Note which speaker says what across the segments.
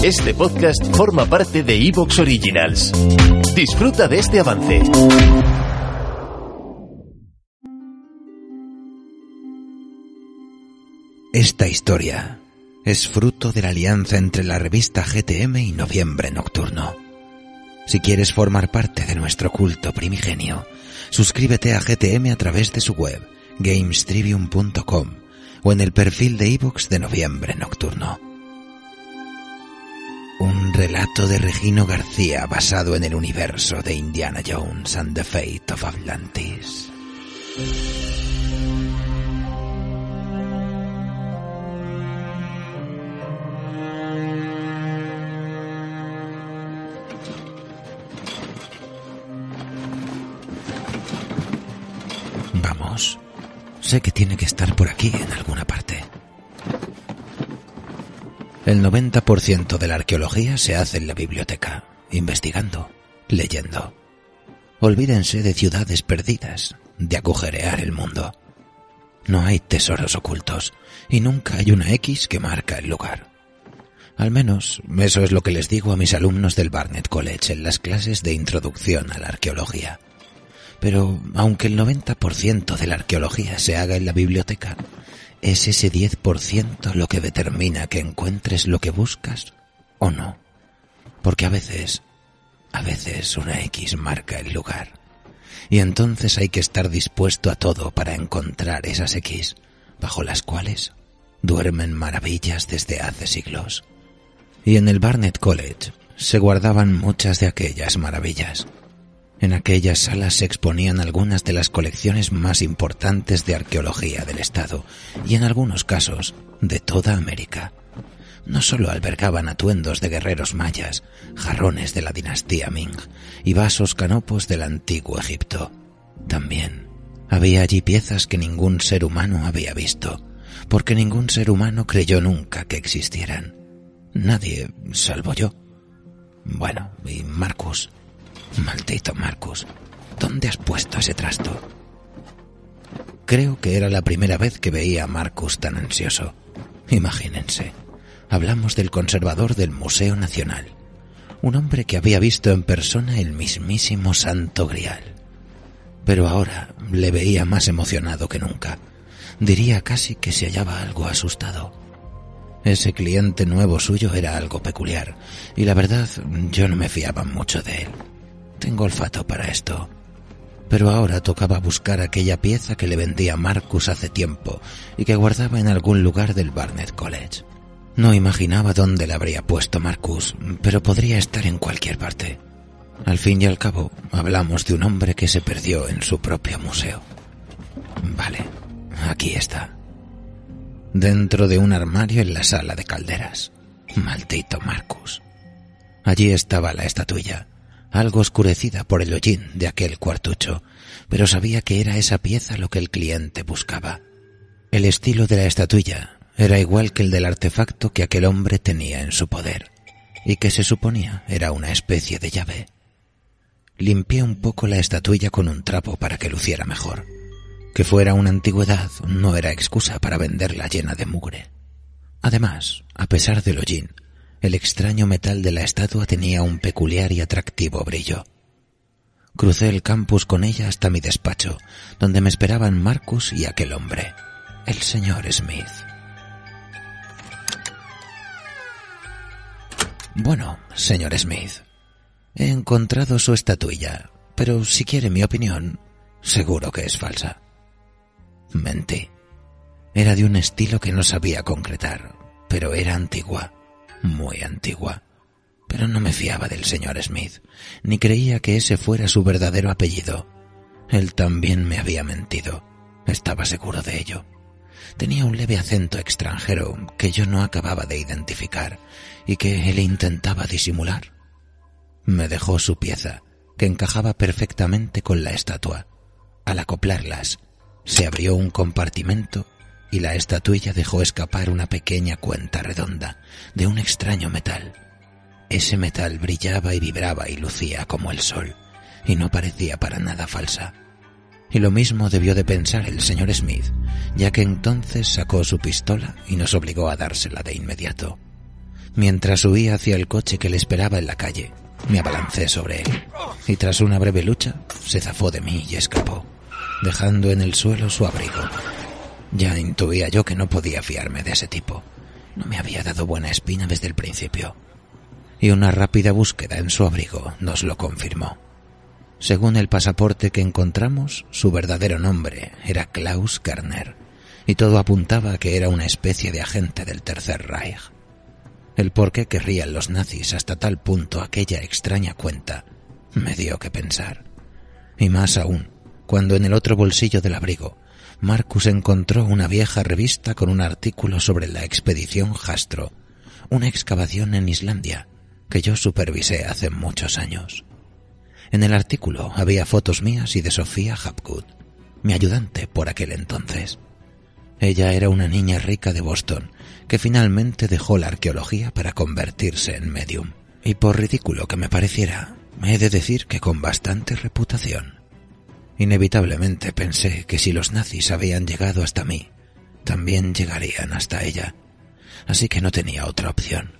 Speaker 1: Este podcast forma parte de Evox Originals. Disfruta de este avance.
Speaker 2: Esta historia es fruto de la alianza entre la revista GTM y Noviembre Nocturno. Si quieres formar parte de nuestro culto primigenio, suscríbete a GTM a través de su web, gamestrivium.com o en el perfil de iVoox de Noviembre Nocturno. Relato de Regino García basado en el universo de Indiana Jones and the Fate of Atlantis. Vamos. Sé que tiene que estar por aquí en alguna parte. El 90% de la arqueología se hace en la biblioteca, investigando, leyendo. Olvídense de ciudades perdidas, de agujerear el mundo. No hay tesoros ocultos y nunca hay una X que marca el lugar. Al menos eso es lo que les digo a mis alumnos del Barnett College en las clases de introducción a la arqueología. Pero aunque el 90% de la arqueología se haga en la biblioteca, es ese 10% lo que determina que encuentres lo que buscas o no. Porque a veces, a veces una X marca el lugar. Y entonces hay que estar dispuesto a todo para encontrar esas X, bajo las cuales duermen maravillas desde hace siglos. Y en el Barnett College se guardaban muchas de aquellas maravillas. En aquellas salas se exponían algunas de las colecciones más importantes de arqueología del Estado y en algunos casos de toda América. No solo albergaban atuendos de guerreros mayas, jarrones de la dinastía Ming y vasos canopos del antiguo Egipto. También había allí piezas que ningún ser humano había visto, porque ningún ser humano creyó nunca que existieran. Nadie, salvo yo. Bueno, y Marcus. Maldito Marcus, ¿dónde has puesto ese trasto? Creo que era la primera vez que veía a Marcus tan ansioso. Imagínense, hablamos del conservador del Museo Nacional, un hombre que había visto en persona el mismísimo Santo Grial. Pero ahora le veía más emocionado que nunca. Diría casi que se hallaba algo asustado. Ese cliente nuevo suyo era algo peculiar, y la verdad yo no me fiaba mucho de él. Tengo olfato para esto. Pero ahora tocaba buscar aquella pieza que le vendía Marcus hace tiempo y que guardaba en algún lugar del Barnett College. No imaginaba dónde la habría puesto Marcus, pero podría estar en cualquier parte. Al fin y al cabo, hablamos de un hombre que se perdió en su propio museo. Vale, aquí está. Dentro de un armario en la sala de calderas. Maldito Marcus. Allí estaba la estatuilla, algo oscurecida por el hollín de aquel cuartucho, pero sabía que era esa pieza lo que el cliente buscaba. El estilo de la estatuilla era igual que el del artefacto que aquel hombre tenía en su poder, y que se suponía era una especie de llave. Limpié un poco la estatuilla con un trapo para que luciera mejor. Que fuera una antigüedad no era excusa para venderla llena de mugre. Además, a pesar del hollín, el extraño metal de la estatua tenía un peculiar y atractivo brillo. Crucé el campus con ella hasta mi despacho, donde me esperaban Marcus y aquel hombre, el señor Smith. Bueno, señor Smith, he encontrado su estatuilla, pero si quiere mi opinión, seguro que es falsa. Mentí. Era de un estilo que no sabía concretar, pero era antigua muy antigua. Pero no me fiaba del señor Smith, ni creía que ese fuera su verdadero apellido. Él también me había mentido. Estaba seguro de ello. tenía un leve acento extranjero que yo no acababa de identificar y que él intentaba disimular. Me dejó su pieza, que encajaba perfectamente con la estatua. Al acoplarlas, se abrió un compartimento y la estatuilla dejó escapar una pequeña cuenta redonda de un extraño metal. Ese metal brillaba y vibraba y lucía como el sol, y no parecía para nada falsa. Y lo mismo debió de pensar el señor Smith, ya que entonces sacó su pistola y nos obligó a dársela de inmediato. Mientras huía hacia el coche que le esperaba en la calle, me abalancé sobre él, y tras una breve lucha, se zafó de mí y escapó, dejando en el suelo su abrigo. Ya intuía yo que no podía fiarme de ese tipo. No me había dado buena espina desde el principio. Y una rápida búsqueda en su abrigo nos lo confirmó. Según el pasaporte que encontramos, su verdadero nombre era Klaus Kerner, y todo apuntaba a que era una especie de agente del Tercer Reich. El por qué querrían los nazis hasta tal punto aquella extraña cuenta me dio que pensar. Y más aún, cuando en el otro bolsillo del abrigo Marcus encontró una vieja revista con un artículo sobre la expedición Jastro, una excavación en Islandia que yo supervisé hace muchos años. En el artículo había fotos mías y de Sofía Hapgood, mi ayudante por aquel entonces. Ella era una niña rica de Boston que finalmente dejó la arqueología para convertirse en medium. Y por ridículo que me pareciera, me he de decir que con bastante reputación. Inevitablemente pensé que si los nazis habían llegado hasta mí, también llegarían hasta ella. Así que no tenía otra opción.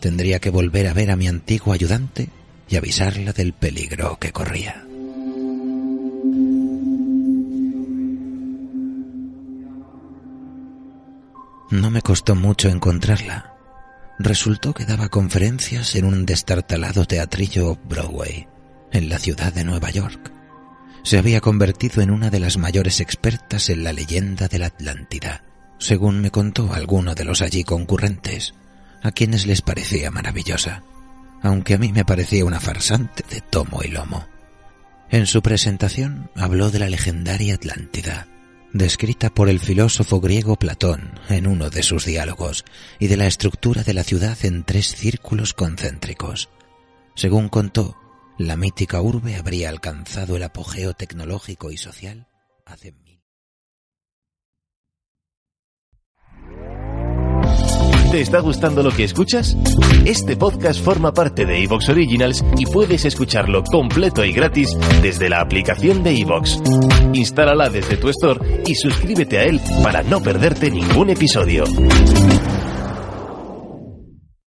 Speaker 2: Tendría que volver a ver a mi antiguo ayudante y avisarla del peligro que corría. No me costó mucho encontrarla. Resultó que daba conferencias en un destartalado teatrillo Broadway, en la ciudad de Nueva York se había convertido en una de las mayores expertas en la leyenda de la Atlántida, según me contó alguno de los allí concurrentes, a quienes les parecía maravillosa, aunque a mí me parecía una farsante de tomo y lomo. En su presentación habló de la legendaria Atlántida, descrita por el filósofo griego Platón en uno de sus diálogos, y de la estructura de la ciudad en tres círculos concéntricos. Según contó, la mítica urbe habría alcanzado el apogeo tecnológico y social hace mil.
Speaker 1: ¿Te está gustando lo que escuchas? Este podcast forma parte de Evox Originals y puedes escucharlo completo y gratis desde la aplicación de Evox. Instálala desde tu store y suscríbete a él para no perderte ningún episodio.